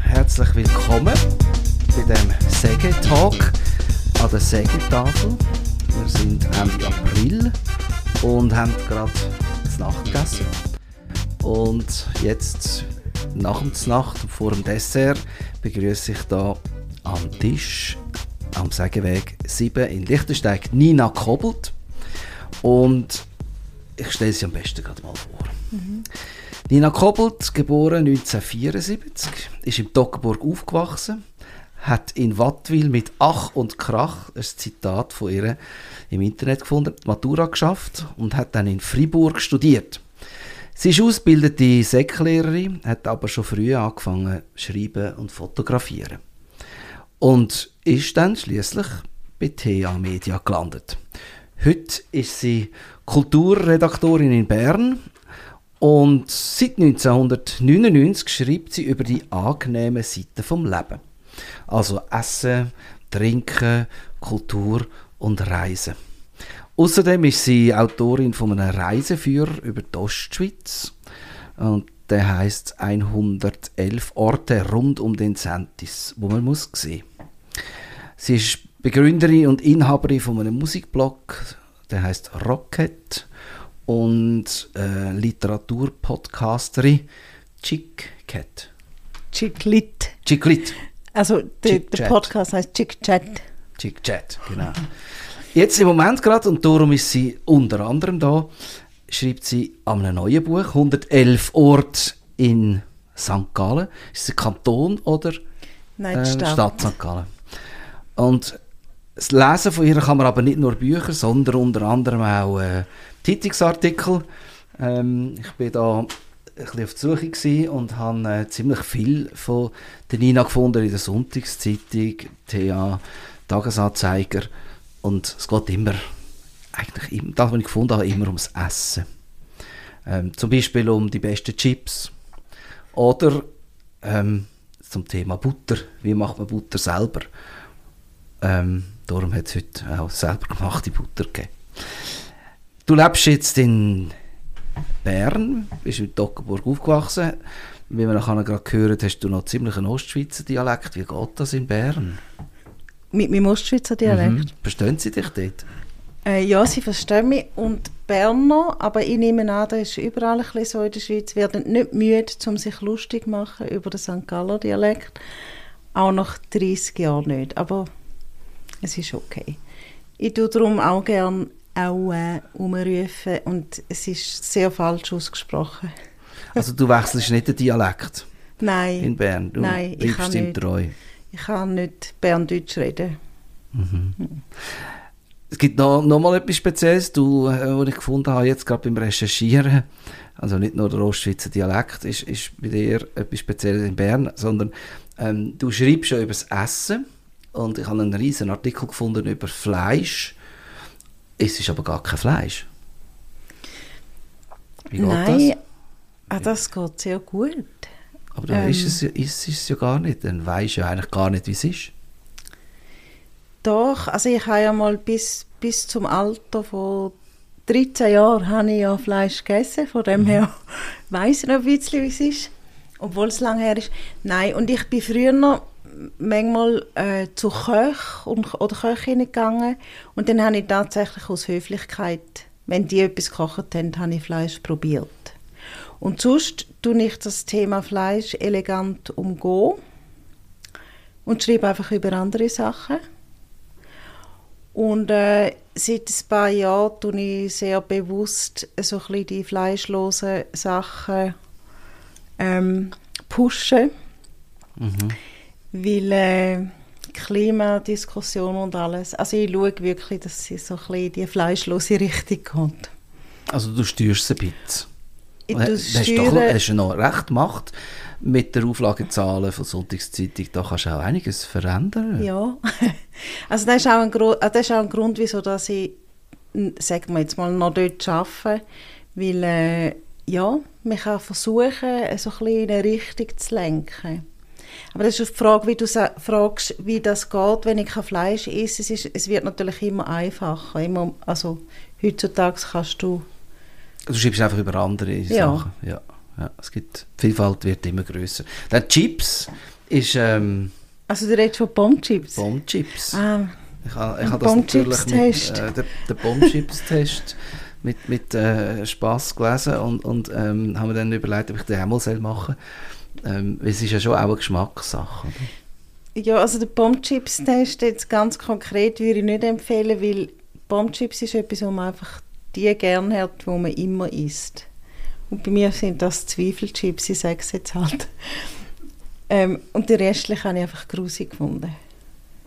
Herzlich willkommen bei dem Säge-Talk an der Sägetafel. Wir sind Ende April und haben gerade das Nacht gegessen. Und jetzt nach dem Nacht vor dem Dessert begrüße ich da am Tisch am Sägeweg 7 in Lichtensteig Nina Kobelt. Und ich stelle sie am besten gerade mal vor. Mhm. Nina Kobelt, geboren 1974, ist im Toggenburg aufgewachsen, hat in Wattwil mit Ach und Krach ein Zitat von ihr im Internet gefunden, Matura geschafft und hat dann in Fribourg studiert. Sie ist ausgebildete Säcklehrerin, hat aber schon früh angefangen zu schreiben und fotografieren. Und ist dann schließlich bei TA Media gelandet. Heute ist sie Kulturredaktorin in Bern und seit 1999 schreibt sie über die angenehmen Seiten vom Leben. Also Essen, Trinken, Kultur und Reisen. Außerdem ist sie Autorin von einem Reiseführer über die Ostschweiz. Und der heißt 111 Orte rund um den Sentis, wo man muss sehen. Sie ist Begründerin und Inhaberin von einem Musikblog, der heißt Rocket und äh, Literaturpodcasterin Chick Cat. Chicklit. Chicklit. Also der, der Podcast heißt Chick Chat. Chick Chat, genau. Jetzt im Moment gerade, und darum ist sie unter anderem da, schreibt sie an einem neuen Buch, 111 Orte in St. Gallen. Ist es ein Kanton oder Nein, äh, Stadt. Stadt St. Gallen? Und das Lesen von ihr kann man aber nicht nur Bücher, sondern unter anderem auch äh, Zeitungsartikel. Ähm, ich bin da ein bisschen auf der Suche und habe äh, ziemlich viel von der Nina gefunden in der Sonntagszeitung, TA, Tagesanzeiger und es geht immer, eigentlich immer, das, was ich gefunden habe, immer ums Essen. Ähm, zum Beispiel um die besten Chips oder ähm, zum Thema Butter, wie macht man Butter selber. Ähm, darum hat es heute auch selber gemachte Butter gegeben. Du lebst jetzt in Bern, bist in Toggenburg aufgewachsen. Wie wir nachher gerade gehört hast du noch ziemlich einen Ostschweizer Dialekt. Wie geht das in Bern? Mit meinem Ostschweizer Dialekt? Mhm. Verstehen sie dich dort? Äh, ja, sie verstehen mich und Berner, aber ich nehme an, das ist überall ein bisschen so in der Schweiz, werden nicht müde, um sich lustig zu machen über den St. Galler Dialekt. Auch nach 30 Jahren nicht, aber es ist okay. Ich tue darum auch gerne auch äh, umrufen und es ist sehr falsch ausgesprochen. Also du wechselst nicht den Dialekt? Nein. In Bern? Du Nein, ich kann treu? Ich kann nicht Berndeutsch reden. Mhm. Hm. Es gibt noch, noch mal etwas Spezielles, du, äh, was ich gefunden habe, jetzt gerade beim Recherchieren. Also nicht nur der Ostschweizer Dialekt ist, ist bei dir etwas Spezielles in Bern, sondern ähm, du schreibst ja über das Essen. Und ich habe einen riesen Artikel gefunden über Fleisch es ist aber gar kein Fleisch. Wie geht Nein, das? Ah, das geht sehr gut. Aber dann ähm, ist, es, ist es ja gar nicht. Dann weisst du ja eigentlich gar nicht, wie es ist. Doch, also ich habe ja mal bis, bis zum Alter von 13 Jahren habe ich ja Fleisch gegessen. Von dem mhm. her weiss ich noch ein bisschen, wie es ist. Obwohl es lange her ist. Nein, und ich bin früher noch manchmal äh, zu Köch und, oder Köchinnen gegangen und dann habe ich tatsächlich aus Höflichkeit, wenn die etwas gekocht haben, habe ich Fleisch probiert. Und sonst tue ich das Thema Fleisch elegant umgehen und schreibe einfach über andere Sachen. Und äh, seit ein paar Jahren tue ich sehr bewusst so ein die fleischlosen Sachen ähm, pushen. Mhm weil äh, Klimadiskussion und alles, also ich schaue wirklich, dass sie so ein in die fleischlose Richtung kommt. Also du steuerst ein bisschen? Ich hast, doch, hast du noch recht Macht mit der Auflagezahlen von Sonntagszeitung, da kannst du auch einiges verändern. Ja, also das ist auch ein, Grund, äh, das ist auch ein Grund, wieso dass ich, sagen wir jetzt mal, noch dort arbeite, weil äh, ja, man kann versuchen, so ein bisschen in eine Richtung zu lenken. Aber das ist die Frage, wie du fragst, wie das geht, wenn ich kein Fleisch esse. Es, ist, es wird natürlich immer einfacher. Immer, also heutzutage kannst du... Du schreibst einfach über andere Ja. Sachen. Ja. Ja, es gibt, die Vielfalt wird immer grösser. Dann Chips ist ähm, Also du redest von Bombchips? Bombchips. Ah, Ich habe ich habe das natürlich mit, äh, der, der Bombchips-Test mit, mit äh, Spass gelesen und, und ähm, habe mir dann überlegt, ob ich den auch mal machen soll. Ähm, weil es ist ja schon auch eine Geschmackssache. Oder? Ja, also der Bombchips-Test jetzt ganz konkret würde ich nicht empfehlen, weil Bombchips ist etwas, wo man einfach die gerne hat, die man immer isst. Und bei mir sind das Zweifelchips, ich sage es jetzt halt. Ähm, und die restlichen habe ich einfach grusig gefunden.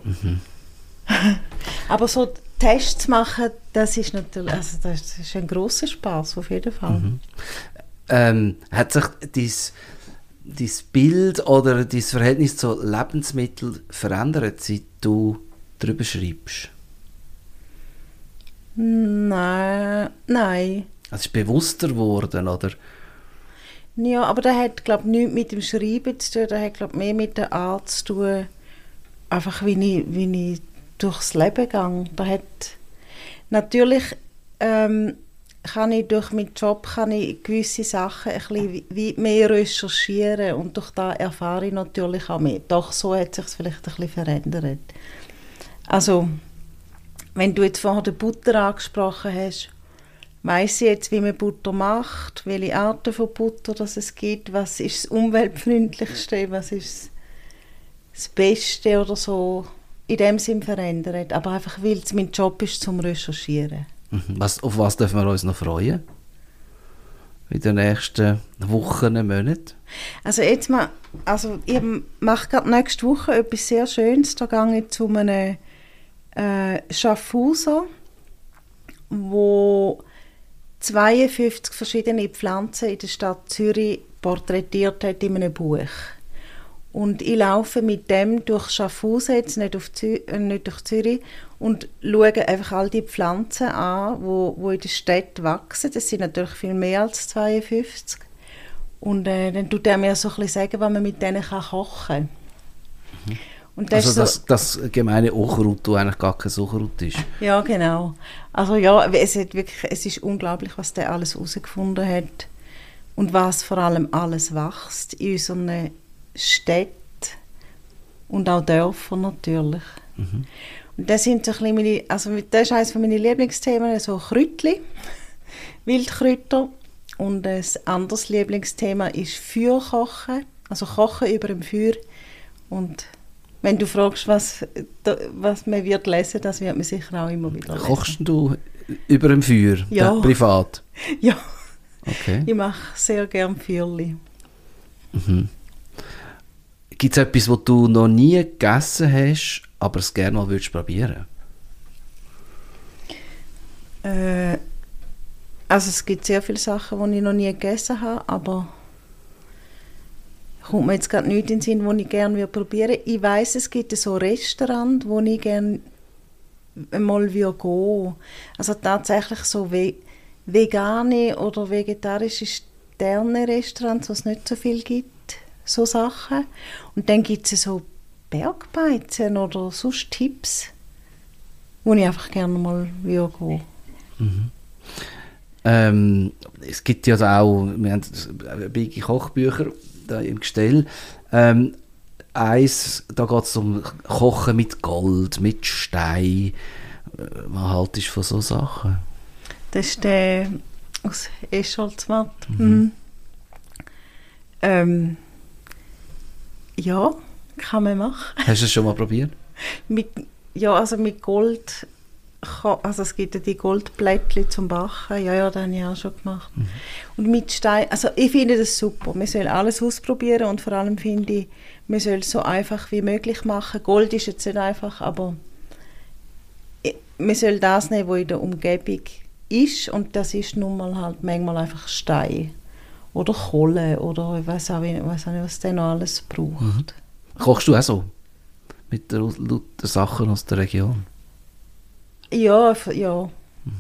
Aber so Tests machen, das ist natürlich, also das ist ein grosser Spaß auf jeden Fall. Ähm, hat sich dein, dein Bild oder dein Verhältnis zu Lebensmitteln verändert, seit du darüber schreibst? Nein, nein. Also es ist bewusster geworden, oder? Ja, aber das hat, glaube ich, nichts mit dem Schreiben zu tun. Das hat, glaube ich, mehr mit der Art zu tun, einfach wie ich, wie ich durchs Leben gehe. Da hat natürlich ähm, kann ich durch meinen Job kann ich gewisse Sachen ein bisschen mehr recherchieren und durch das erfahre ich natürlich auch mehr. Doch so hat sich vielleicht ein bisschen verändert. Also, wenn du jetzt vorher die Butter angesprochen hast, weiss ich jetzt, wie man Butter macht, welche Arten von Butter das es gibt, was ist das umweltfreundlichste, was ist das Beste oder so, in dem Sinn verändert. Aber einfach, weil es mein Job ist, zum Recherchieren. Mhm. Was, auf was dürfen wir uns noch freuen? In den nächsten Wochen, Monaten? Also jetzt mal, also ich mache gerade nächste Woche etwas sehr Schönes. Da gehe ich zu einem äh, Schaffhauser, wo 52 verschiedene Pflanzen in der Stadt Zürich porträtiert hat in einem Buch. Und ich laufe mit dem durch Schaffhausen, jetzt nicht, auf Zü äh, nicht durch Zürich, und schaue einfach all die Pflanzen an, wo, wo in der Stadt wachsen. Das sind natürlich viel mehr als 52. Und äh, dann tut er mir so ein bisschen sagen, was man mit denen kann kochen kann. Und das Also ist so, das, gemeine das eigentlich gar kein Unkraut ist. ja, genau. Also ja, es, hat wirklich, es ist unglaublich, was der alles herausgefunden hat und was vor allem alles wächst in unseren Städten und auch Dörfern natürlich. Und das sind so ein meine, also das ist eines meiner Lieblingsthemen, so Kräutli, Wildkräuter. Und ein anderes Lieblingsthema ist Feuerkochen, also Kochen über dem Feuer. Und wenn du fragst, was, was man wird lesen, das wird man sicher auch immer wieder lesen. Kochst du über dem Feuer? Ja. Privat? Ja, Okay. ich mache sehr gerne Feuerli. Gibt es etwas, was du noch nie gegessen hast, aber es gerne mal würdest probieren? Äh, also es gibt sehr viele Sachen, die ich noch nie gegessen habe, aber kommt mir jetzt gerade nichts in den Sinn, die ich gerne würde probieren. Ich weiß, es gibt so Restaurants, wo ich gerne mal würde gehen. Also tatsächlich so ve vegane oder vegetarische Sterne-Restaurants, wo es nicht so viel gibt, so Sachen. Und dann gibt es so Bergbeizen oder sonst Tipps, wo ich einfach gerne mal würde gehen. Ähm, es gibt ja da auch, wir haben bige Kochbücher da im Gestell. Ähm, eins, da geht es um Kochen mit Gold, mit Stein. Äh, Was haltest du von so Sachen? Das ist der aus Escholzmatt. Mhm. Ähm, ja, kann man machen. Hast du es schon mal probiert? Mit, ja, also mit Gold, kann- also es gibt ja die Goldblättchen zum Backen. Ja, ja, das habe ich auch schon gemacht. Und mit Stein, also ich finde das super. Man soll alles ausprobieren und vor allem finde ich, man soll es so einfach wie möglich machen. Gold ist jetzt nicht einfach, aber man soll das nehmen, was in der Umgebung ist und das ist nun mal halt manchmal einfach Stein oder Kohle oder ich weiß auch, nicht- weiss auch nicht, was der noch alles braucht. Kochst du auch so? Mit lauter Sachen aus der Region? Ja, ja,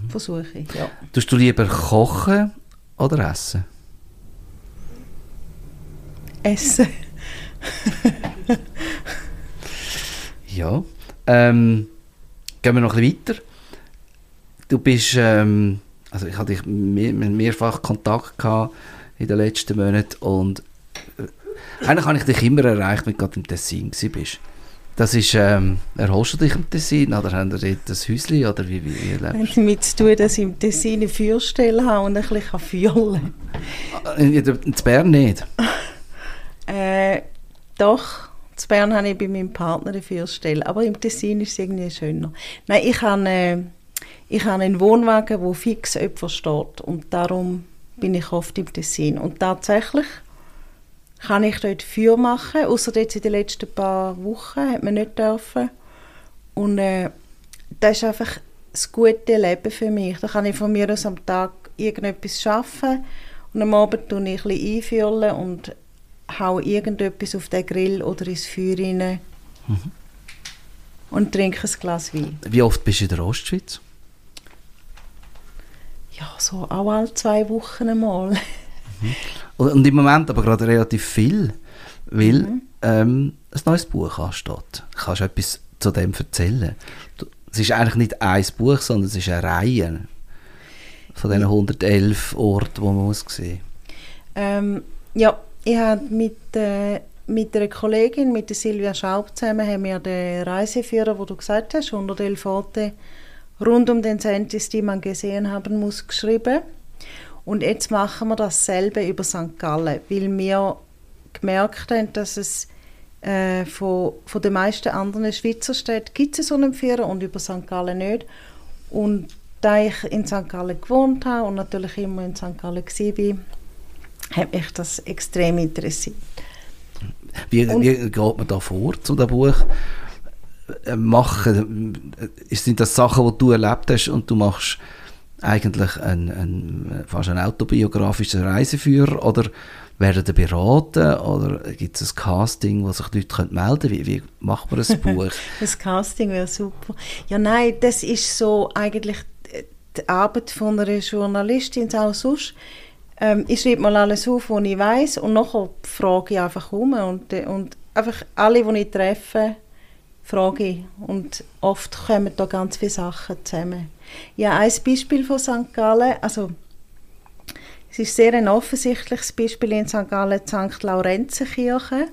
versuche ich, ja. Tust du lieber kochen oder essen? Essen. Ja. Ähm, gehen wir noch ein bisschen weiter. Du bist, ähm, also ich hatte dich mehr, mehrfach Kontakt gehabt in den letzten Monaten und äh, eigentlich habe ich dich immer erreicht, wenn du gerade im Tessin bist. Das ist, ähm, erholst du dich im Tessin oder haben ihr dort ein Häuschen oder wie, wie, wie lebst du? Hat damit zu tun, dass ich im Tessin eine Feuerstelle habe und ein bisschen fühlen kann. In, in Bern nicht? äh, doch. In Bern habe ich bei meinem Partner eine Feuerstelle, aber im Tessin ist es irgendwie schöner. Nein, ich habe, äh, ich habe einen Wohnwagen, wo fix jemand steht und darum bin ich oft im Tessin. Und tatsächlich kann ich dort Feuer machen, außer jetzt in den letzten paar Wochen hat man nicht dürfen. Und äh, das ist einfach das gute Leben für mich. Da kann ich von mir aus am Tag irgendetwas schaffen und am Abend tue ich ein bisschen einfüllen und haue irgendetwas auf den Grill oder ins Feuer rein mhm. und trinke ein Glas Wein. Wie oft bist du in der Ostschweiz? Ja, so auch alle zwei Wochen einmal. Mhm. Und im Moment aber gerade relativ viel, weil mhm. ähm, ein neues Buch ansteht. Kannst du etwas zu dem erzählen? Es ist eigentlich nicht ein Buch, sondern es ist eine Reihe von diesen 111 Orten, die man muss sehen ähm, Ja, ich habe mit, äh, mit einer Kollegin, mit der Silvia Schaub zusammen, haben wir den Reiseführer, wo du gesagt hast, 111 Orte rund um den Sentis, die man gesehen haben muss, geschrieben. Und jetzt machen wir dasselbe über St. Gallen, weil wir gemerkt haben, dass es äh, von, von den meisten anderen Schweizer Städten gibt es so einen Führer und über St. Gallen nicht. Und da ich in St. Gallen gewohnt habe und natürlich immer in St. Gallen war, hat mich das extrem interessiert. Wie, wie geht man da vor zu dem Buch? Äh, machen, äh, sind das Sachen, die du erlebt hast und du machst eigentlich ein, ein, fast ein autobiografischer Reiseführer oder werden die beraten oder gibt es ein Casting, wo sich Leute melden können? Wie, wie macht man ein Buch? das Casting wäre super. Ja, nein, das ist so eigentlich die Arbeit von einer Journalistin auch sonst. Ähm, ich schreibe mal alles auf, was ich weiß und nachher frage ich einfach um und, und einfach alle, die ich treffe, frage ich. Und oft kommen da ganz viele Sachen zusammen. Ja, ein Beispiel von St. Gallen, also es ist sehr ein offensichtliches Beispiel in St. Gallen, die St. Laurenzenkirche.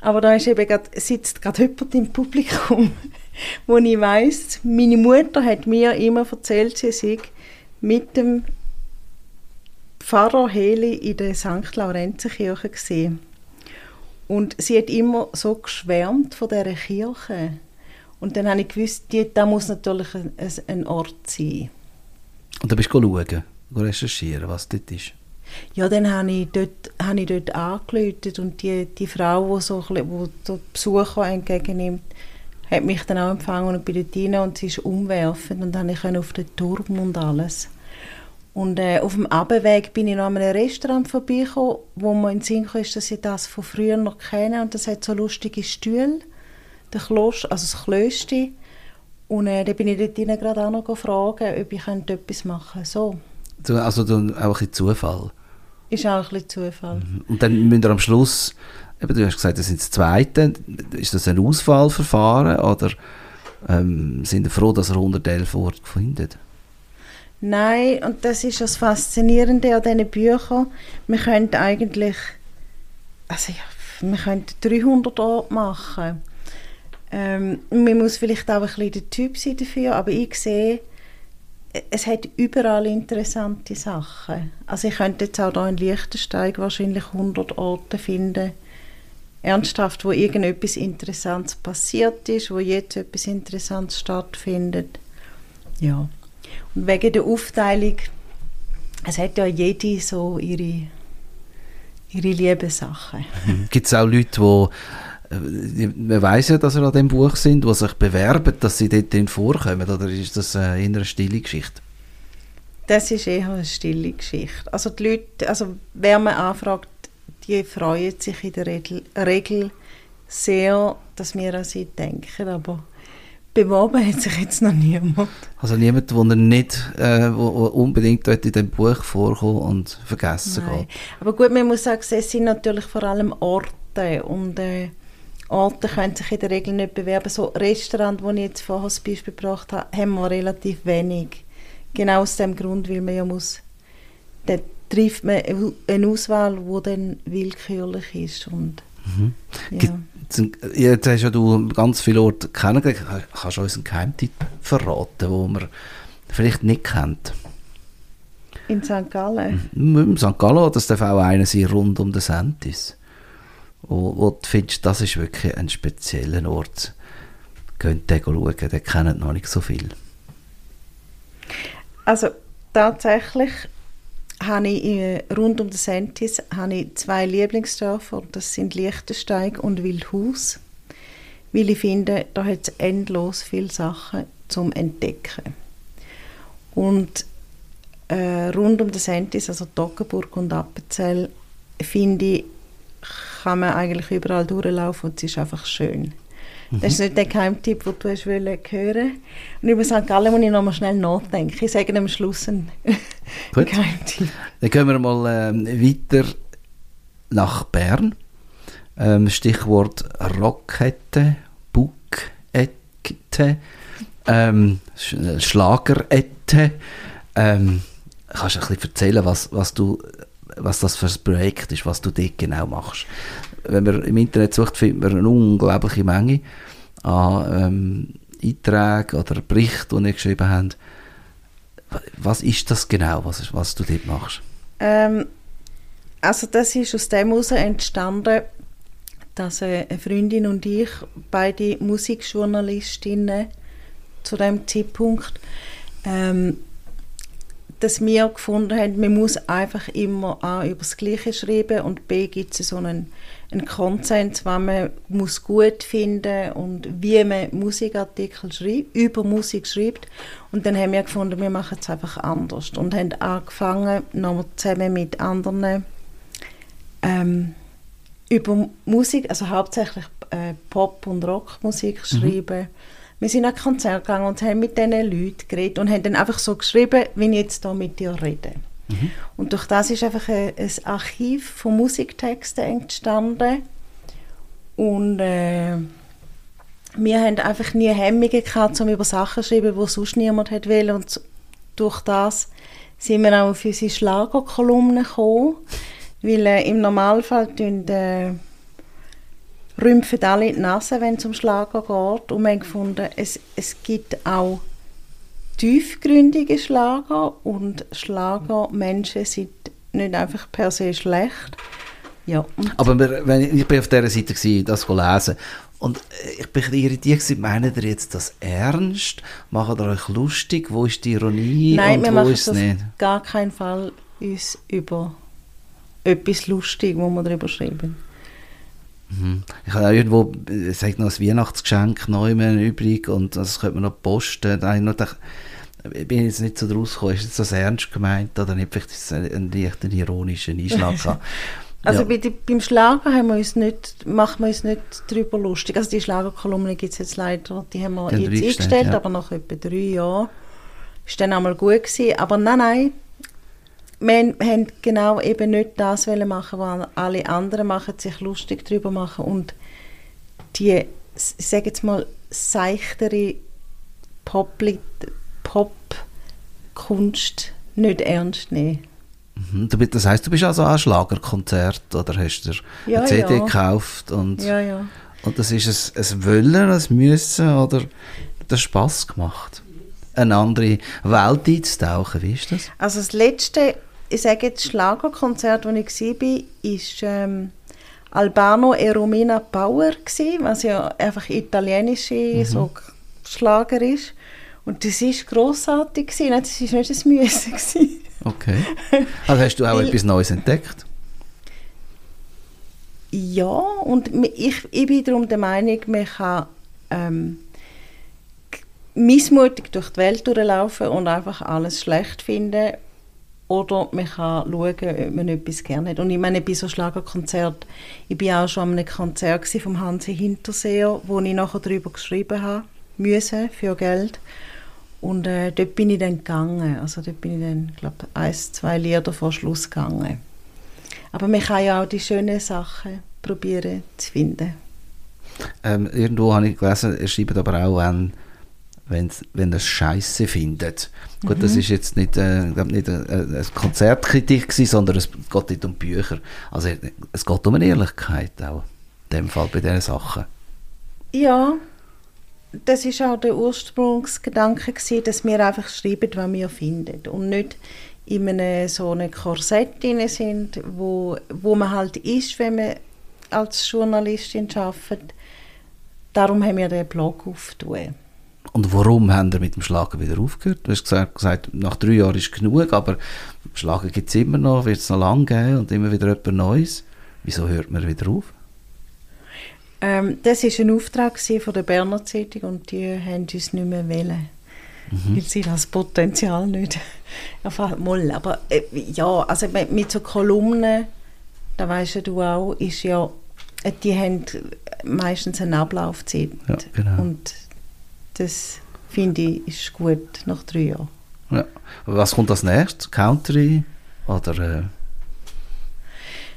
Aber da ist eben grad, sitzt gerade jemand im Publikum, wo ich weiss, meine Mutter hat mir immer erzählt, sie sei mit dem Pfarrer Heli in der St. Laurenzenkirche gesehen. Und sie hat immer so geschwärmt von dieser Kirche. Und dann habe ich gewusst, die, da muss natürlich ein, ein Ort sein. Und dann bist du schauen, recherchieren, was dort ist? Ja, dann habe ich dort, habe ich dort und die, die Frau, die so, wo so Besucher entgegennimmt, hat mich dann auch empfangen und bin dort rein und sie ist umwerfend und dann ich auf den Turm und alles. Und äh, auf dem Abweg bin ich noch an einem Restaurant vorbeigekommen, wo man in den Sinn kam, dass ich das von früher noch kenne. Und das hat so lustige Stühle, der Kloster, also das Klöster. Und äh, dann bin ich dort gerade auch noch gefragt, ob ich etwas machen könnte. So. Also auch ein bisschen Zufall? Ist auch ein bisschen Zufall. Mhm. Und dann müsst ihr am Schluss, eben, du hast gesagt, das sind das Zweite, ist das ein Auswahlverfahren oder ähm, sind ihr froh, dass ihr 111 Orte findet? Nein, und das ist das Faszinierende an diesen Büchern. Wir können eigentlich, also ja, wir können 300 Orte machen. Ähm, man muss vielleicht auch ein bisschen der Typ sein dafür, aber ich sehe, es hat überall interessante Sachen. Also ich könnte jetzt auch hier in Liechtenstein wahrscheinlich 100 Orte finden, ernsthaft, wo irgendetwas Interessantes passiert ist, wo jetzt etwas Interessantes stattfindet. Ja. Und wegen der Aufteilung, es hat ja jede so ihre, ihre Liebessachen. Mhm. Gibt es auch Leute, die man weiß ja, dass sie an dem Buch sind, die sich bewerben, dass sie dort drin vorkommen, oder ist das eher eine stille Geschichte? Das ist eher eine stille Geschichte. Also die Leute, also wer man anfragt, die freuen sich in der Regel sehr, dass wir an sie denken, aber beworben hat sich jetzt noch niemand. Also niemand, der nicht äh, wo, wo unbedingt dort in dem Buch vorkommt und vergessen Nein. geht. Aber gut, man muss sagen, es sind natürlich vor allem Orte und, äh, Orte können sich in der Regel nicht bewerben. So Restaurant, wo ich jetzt vorher das Beispiel gebracht habe, haben wir relativ wenig. Genau aus dem Grund, weil man ja muss, dann trifft man eine Auswahl, die dann willkürlich ist. Und, mhm. ja. Jetzt hast ja du ganz viele Orte kennengelernt. Kannst du uns einen Geheimtipp verraten, den man vielleicht nicht kennt? In St. Gallen? In St. Gallen, das darf auch einer sein rund um den Sentis. Wo, wo du findest, das ist wirklich ein spezieller Ort. Könnt ihr schauen, den kennen noch nicht so viel. Also tatsächlich habe ich äh, rund um den Sentis habe ich zwei Lieblingsdörfer. Das sind Liechtensteig und Wildhaus. Weil ich finde, da hat es endlos viele Sachen zum Entdecken. Und äh, rund um den Sentis, also Toggenburg und Appenzell, finde ich, kann man eigentlich überall durchlaufen und es ist einfach schön. Mhm. Das ist nicht der Geheimtipp, den du hast hören Und über St. Gallen muss ich noch mal schnell nachdenken. Ich sage am Schluss einen Geheimtipp. Dann gehen wir mal ähm, weiter nach Bern. Ähm, Stichwort Rockkette, Bukette, ähm, Schlagerette. Ähm, kannst du ein bisschen erzählen, was, was, du, was das für ein Projekt ist, was du dort genau machst? Wenn man im Internet sucht, findet man eine unglaubliche Menge an ähm, Einträgen oder Berichten, die ihr geschrieben habt. Was ist das genau, was, was du dort machst? Ähm, also das ist aus dem heraus entstanden, dass eine Freundin und ich, beide Musikjournalistinnen zu dem Zeitpunkt, ähm, dass wir gefunden haben, man muss einfach immer A, über das Gleiche schreiben und B, gibt es so einen, einen Konsens, was man muss gut finden und wie man Musikartikel schreibt, über Musik schreibt. Und dann haben wir gefunden, wir machen es einfach anders und haben angefangen, nochmal zusammen mit anderen ähm, über Musik, also hauptsächlich äh, Pop- und Rockmusik mhm. schreiben. Wir sind an Konzert gegangen und haben mit diesen Leuten geredet und haben dann einfach so geschrieben, wie ich jetzt hier mit dir rede. Mhm. Und durch das ist einfach ein, ein Archiv von Musiktexten entstanden. Und äh, wir haben einfach nie Hemmungen gehabt, um über Sachen zu schreiben, die sonst niemand hat will. Und durch das sind wir auch auf unsere Schlagerkolumnen gekommen. Weil äh, im Normalfall tun, äh, rümpfen alle die Nase, wenn es um Schlager geht. Und wir haben gefunden, es, es gibt auch tiefgründige Schlager und Schlagermenschen sind nicht einfach per se schlecht. Ja, Aber wenn ich, ich bin auf dieser Seite gewesen, das lesen und äh, ich bin ein irritiert meinen ihr jetzt das ernst? Macht ihr euch lustig? Wo ist die Ironie Nein, wir machen nicht? gar keinen Fall uns über etwas lustig, wo wir darüber schreiben. Mhm. Ich habe auch irgendwo, äh, sagt noch ein Weihnachtsgeschenk neu mehr übrig und das könnte man noch posten. Da ich noch gedacht, ich bin jetzt nicht so draus gekommen, ist das ernst gemeint oder nicht? Vielleicht ist es ein, ein leichter ironischer Einschlag. Also ja. bei die, beim Schlager haben wir uns nicht, machen wir uns nicht darüber lustig. Also die Schlagerkolumne gibt es jetzt leider, die haben wir jetzt eingestellt, ja. aber nach etwa drei Jahren ist dann einmal gut gewesen. Aber nein, nein, wir haben genau eben nicht das machen, was alle anderen machen, sich lustig darüber machen und die, ich sage jetzt mal, seichtere Pop-Kunst nicht ernst nehmen. Mhm. Das heisst, du bist also an Schlagerkonzert oder hast du ja, eine CD ja. gekauft und, ja, ja. und das ist ein, ein Wollen, ein Müssen oder das Spass gemacht? Eine andere Welt einzutauchen, wie ist das? Also das letzte ich sage jetzt Schlagerkonzert, wo ich war, war ähm, Albano e Romina Power, gewesen, was ja einfach italienische mhm. so Schlager ist. Und das war grossartig. Gewesen. Das war nicht das Müssen. Okay. Also hast du auch etwas Neues entdeckt? Ja, und ich, ich bin darum der Meinung, man kann ähm, missmutig durch die Welt durchlaufen und einfach alles schlecht finden oder man kann schauen, ob man etwas gerne hat. Und ich meine, bei so Schlagerkonzert, ich war auch schon an einem Konzert vom Hansi Hinterseher, wo ich nachher darüber geschrieben habe, müssen, für Geld. Und äh, dort bin ich dann gegangen. Also dort bin ich dann, glaube ein, zwei Lieder vor Schluss gegangen. Aber man kann ja auch die schönen Sachen probieren zu finden. Ähm, irgendwo habe ich gelesen, er schreibt aber auch, wenn, wenn's, wenn es scheiße findet. Gut, Mhm. das ist jetzt nicht, äh, glaub nicht eine, eine Konzertkritik gewesen, sondern es geht nicht um Bücher. Also es geht um eine Ehrlichkeit auch, in dem Fall bei diesen Sachen. Ja, das ist auch der Ursprungsgedanke gewesen, dass wir einfach schreiben, was wir finden und nicht in einem so einem Korsett drin sind, wo, wo man halt ist, wenn man als Journalistin arbeitet. Darum haben wir den Blog aufgetan. Und warum haben wir mit dem Schlager wieder aufgehört? Du hast gesagt, gesagt nach drei Jahren ist genug, aber Schlager gibt es immer noch, wird es noch lange geben und immer wieder etwas Neues. Wieso hört man wieder auf? Ähm, das war ein Auftrag von der Berner Zeitung und die haben uns nicht mehr wählen. Weil sie das Potenzial nicht mal. Aber äh, ja, also mit, mit so Kolumnen, da weißt du auch, ist ja, äh, die haben meistens eine Ablaufzeit. Ja, genau. Und das finde ich ist gut nach drei Jahren. Ja. Was kommt als nächstes? Country oder äh,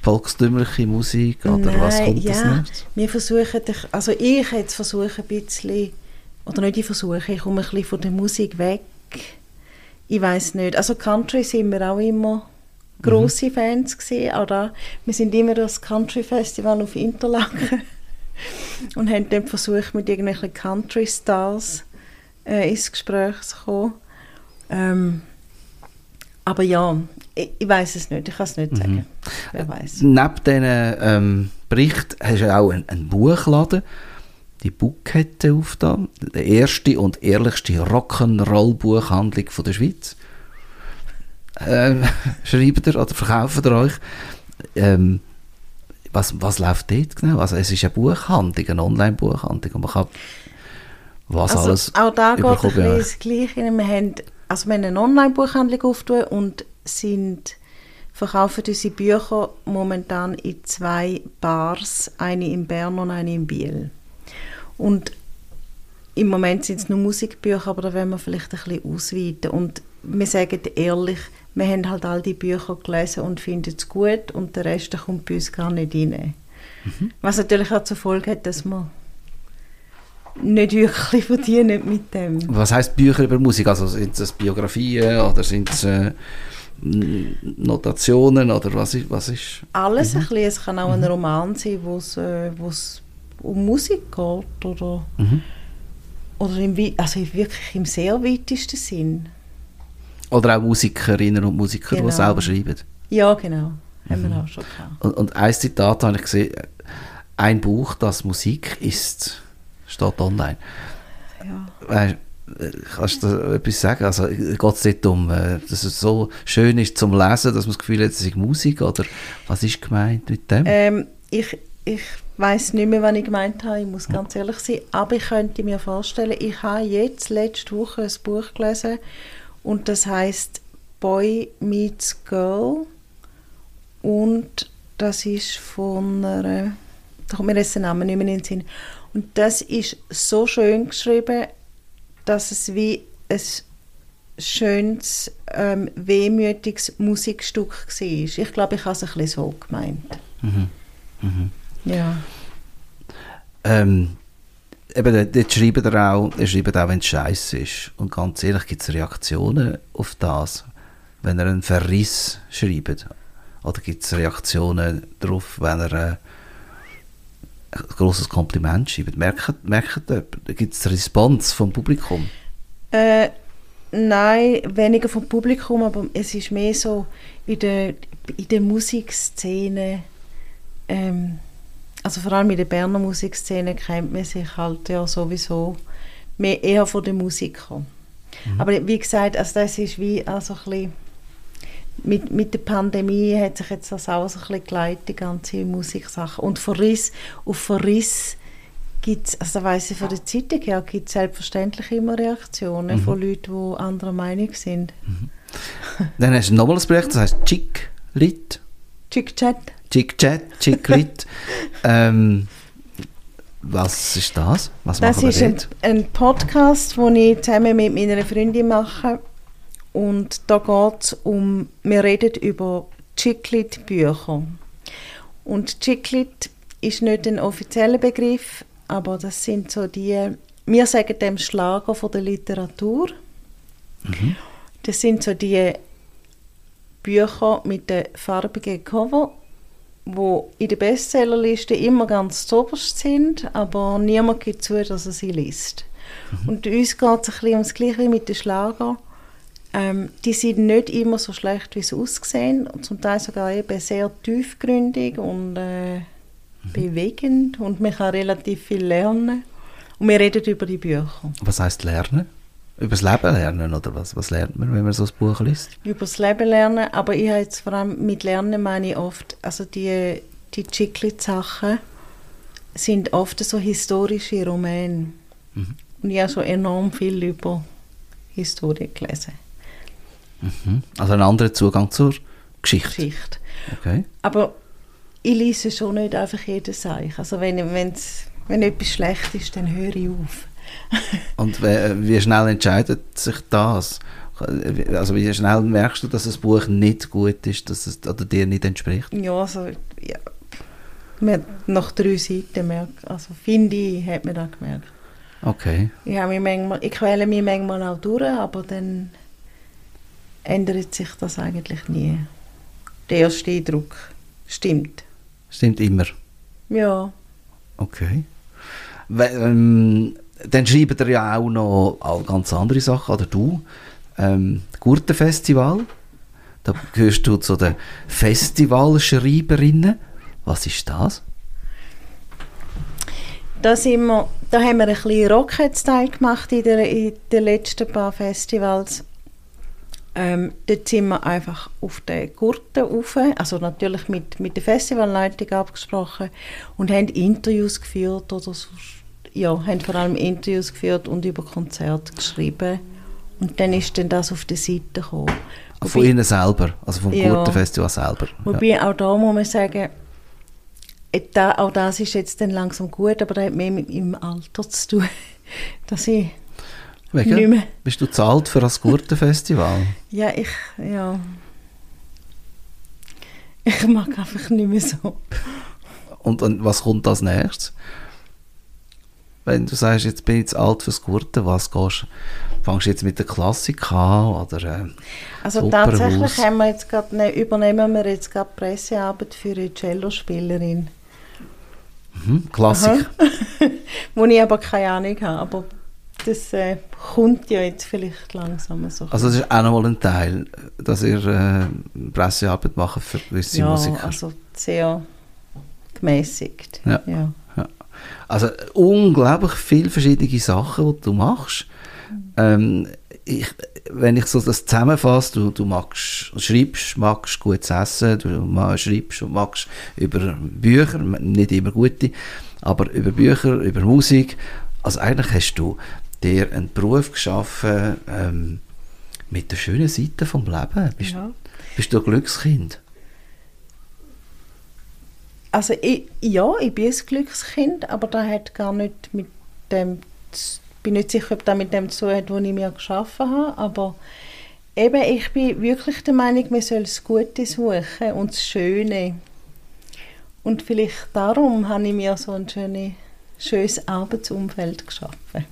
volkstümliche Musik? Oder was Nein, kommt als ja, nächstes? Wir versuchen, also ich jetzt versuche ein bisschen, oder nicht ich versuche, ich komme ein bisschen von der Musik weg. Ich weiß nicht, also Country sind wir auch immer große Fans gewesen, da. Wir sind immer das Country Festival auf Interlaken und haben dann versucht, mit irgendwelchen Country Stars äh, ins Gespräch zu kommen. Ähm, aber ja, ich, ich weiß es nicht, ich kann es nicht sagen. Wer weiß. Neben diesen ähm, Bericht hast du auch einen, einen Buchladen, die Buchkette aufgetan. Die erste und ehrlichste Rock'n'Roll-Buchhandlung der Schweiz. Ähm, schreibt ihr oder verkauft ihr euch? Ähm, was, was läuft dort genau? Also es ist eine Buchhandlung, eine Online-Buchhandlung und man kann was Also, alles auch da geht ein ja. das Gleiche. Wir haben, also wir haben eine Online-Buchhandlung aufgetan und sind, verkaufen unsere Bücher momentan in zwei Bars, eine in Bern und eine in Biel. Und im Moment sind es nur Musikbücher, aber da werden wir vielleicht ein bisschen ausweiten. Und wir sagen ehrlich, wir haben halt all die Bücher gelesen und finden es gut und der Rest der kommt bei uns gar nicht rein. Mhm. Was natürlich auch zur Folge hat, dass wir nicht wirklich verdienen mit dem. Was heißt Bücher über Musik? Also sind es Biografien oder sind es äh, Notationen oder was ist? Was ist? Alles ein bisschen. Es kann auch ein Roman sein, wo es äh, wo's um Musik geht oder, Mhm. oder im, also wirklich im sehr weitesten Sinn. Oder auch Musikerinnen und Musiker, Genau. die selber schreiben. Ja, genau. Haben wir auch schon gehabt. Und, und ein Zitat habe ich gesehen: Ein Buch, das Musik ist, steht online. Ja. Weißt, äh, kannst du etwas sagen? Also geht es nicht um, äh, dass es so schön ist zum Lesen, dass man das Gefühl hat, es ist Musik? Oder was ist gemeint mit dem? Ähm, ich ich weiß nicht mehr, was ich gemeint habe, ich muss ganz ehrlich sein. Aber ich könnte mir vorstellen, ich habe jetzt letzte Woche ein Buch gelesen und das heißt Boy Meets Girl und das ist von einer, da kommt mir jetzt der Name nicht mehr in den Sinn. Und das ist so schön geschrieben, dass es wie ein schönes, ähm, wehmütiges Musikstück war. Ich glaube, ich habe es ein bisschen so gemeint. Mhm. Mhm. Ja. Ähm, eben, dort- schreibt er auch, er schreibt auch, wenn es scheiße ist. Und ganz ehrlich, gibt es Reaktionen auf das, wenn er einen Verriss schreibt? Oder gibt es Reaktionen darauf, wenn er äh, ein grosses Kompliment schreibt? Merkt, merkt gibt es Response vom Publikum? Äh, nein, weniger vom Publikum, aber es ist mehr so in der, in der Musikszene, ähm, also vor allem in der Berner Musikszene kennt man sich halt ja sowieso mehr eher von den Musikern. Aber wie gesagt, also das ist wie also ein bisschen, mit, mit der Pandemie hat sich jetzt das auch so ein bisschen geleitet, die ganze Musiksache. Und Verriss, auf Verriss gibt es, also weiss ich von der Zeitung her, gibt es selbstverständlich immer Reaktionen von Leuten, die anderer Meinung sind. Dann hast du nochmal ein Projekt, das heißt Chick Lit. Chick Chat. Chick Chat, Chick Lit. ähm, was ist das? Was Das machen ist ein, ein Podcast, den ich zusammen mit meiner Freundin mache. Und da geht es um, wir reden über Chiclet-Bücher. Und Chiclet ist nicht ein offizieller Begriff, aber das sind so die, wir sagen dem Schlager von der Literatur. Das sind so die Bücher mit den farbigen Cover, wo in der Bestsellerliste immer ganz zuoberst sind, aber niemand gibt zu, dass er sie liest. Und uns geht es ein bisschen ums Gleiche wie mit den Schlager. Ähm, die sind nicht immer so schlecht, wie sie aussehen, und zum Teil sogar eben sehr tiefgründig und äh, bewegend und man kann relativ viel lernen. Und wir reden über die Bücher. Was heißt lernen? Über das Leben lernen oder was? Was lernt man, wenn man so ein Buch liest? über das Leben lernen, aber ich habe jetzt vor allem mit Lernen meine ich oft, also die, die Chiclet-Sachen sind oft so historische Romane. Und ich habe schon enorm viel über Historie gelesen, Mhm. Also ein anderer Zugang zur Geschichte. Geschichte. Okay. Aber ich lese schon nicht einfach jeden Seich. Also wenn, wenn's, wenn etwas schlecht ist, dann höre ich auf. Und wie, schnell entscheidet sich das? Also wie schnell merkst du, dass ein Buch nicht gut ist, dass es oder dir nicht entspricht? Ja, also ja, man nach drei Seiten merkt, also finde ich, hat man das gemerkt. Okay. Ich, mich manchmal, ich quäle mich manchmal auch durch, aber dann ändert sich das eigentlich nie. Der erste Eindruck stimmt. Stimmt immer. Ja, Okay. We ähm, dann schreibt ihr ja auch noch ganz andere Sachen, oder du. Ähm, Gurtenfestival. Da gehörst du zu den Festivalschreiberinnen. Was ist das? da, sind wir, da haben wir ein bisschen Rocket-Style gemacht in, der, den letzten paar Festivals. Ähm, dort sind wir einfach auf den Gurten rauf, also natürlich mit, mit der Festivalleitung abgesprochen und haben Interviews geführt oder so, ja, haben vor allem Interviews geführt und über Konzerte geschrieben. Und dann ist dann das auf die Seite gekommen. Von Wobei- ihnen selber, also vom Ja. Gurtenfestival selber. Ja. Wobei auch da muss man sagen, äh, da, auch das ist jetzt dann langsam gut, aber das hat mehr mit meinem Alter zu tun. Dass ich, Wegen? nicht mehr. Bist du zu alt für das Gurtenfestival? ja, ich, ja. Ich mag einfach nicht mehr so. Und, und was kommt als nächstes? Wenn du sagst, jetzt bin ich zu alt fürs Gurten, was gehst Fangst du jetzt mit der Klassik an? Oder, äh, Also tatsächlich haben wir jetzt grad, ne, übernehmen wir jetzt gerade Pressearbeit für eine Cellospielerin, hm, Klassik. wo ich aber keine Ahnung habe. Aber das äh, kommt ja jetzt vielleicht langsam so. Also das ist auch nochmal ein Teil, dass ihr äh, Pressearbeit macht für gewisse ja, Musiker. also sehr gemäßigt. Ja. ja. Also unglaublich viele verschiedene Sachen, die du machst. Ähm, ich, wenn ich so das zusammenfasse, du, du magst, schreibst, magst gutes Essen, du schreibst und magst über Bücher, nicht immer gute, aber über Bücher, über Musik. Also eigentlich hast du dir einen Beruf geschaffen ähm, mit der schönen Seite vom Leben. Bist, Ja. bist du ein Glückskind? Also ich, ja, ich bin ein Glückskind, aber das hat gar nicht mit dem, zu- bin nicht sicher, ob das mit dem zu hat, was ich mir geschaffen habe, aber eben, ich bin wirklich der Meinung, man soll das Gute suchen und das Schöne. Und vielleicht darum habe ich mir so ein schönes, schönes Arbeitsumfeld geschaffen.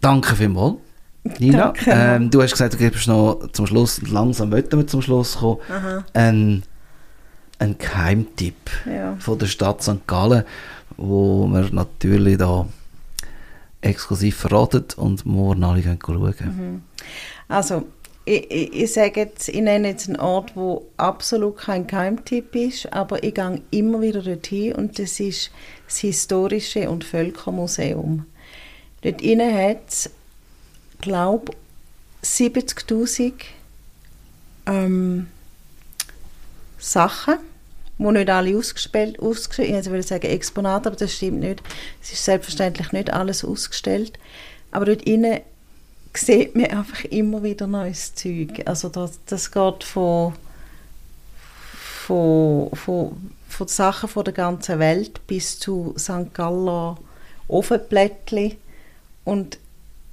Danke vielmals. Nina, Danke. ähm, du hast gesagt, du gibst noch zum Schluss, langsam möchten wir zum Schluss kommen, Aha. Ein, Geheimtipp Ja. von der Stadt St. Gallen, wo wir natürlich da exklusiv verraten und morgen alle gehen schauen. Also, ich, ich, ich sage jetzt, ich nenne jetzt einen Ort, wo absolut kein Geheimtipp ist, aber ich gehe immer wieder dorthin und das ist das Historische und Völkermuseum. Dort innen hat es, glaube 70'000 ähm, Sachen, die nicht alle ausgestellt, ausgestellt ich würde sagen Exponate, aber das stimmt nicht. Es ist selbstverständlich nicht alles ausgestellt. Aber dort innen sieht man einfach immer wieder neues Zeug. Also das, das geht von, von, von, von Sachen von der ganzen Welt bis zu St. Galler Ofenblättli. Und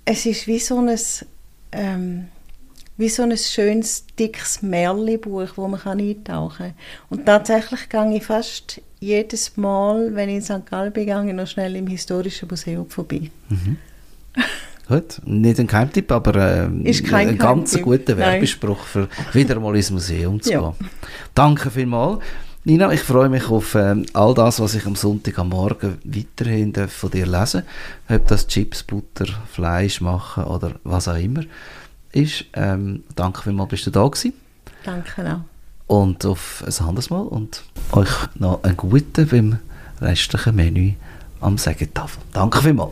es ist wie so ein, ähm, wie so ein schönes, dickes Märchenbuch, wo man kann eintauchen kann. Und tatsächlich gehe ich fast jedes Mal, wenn ich in St. Gallen gehe, noch schnell im Historischen Museum vorbei. Mhm. Gut, nicht ein Geheimtipp, aber äh, kein ein ganz guter. Werbespruch für wieder mal ins Museum zu Ja. gehen. Danke vielmals. Nina, ich freue mich auf ähm, all das, was ich am Sonntag am Morgen weiterhin darf von dir lesen Ob das Chips, Butter, Fleisch machen oder was auch immer ist. Ähm, danke vielmals, bist du da gewesen. Danke auch. Und auf ein anderes Mal und euch noch einen guten beim restlichen Menü am Sägetafel. Danke vielmals.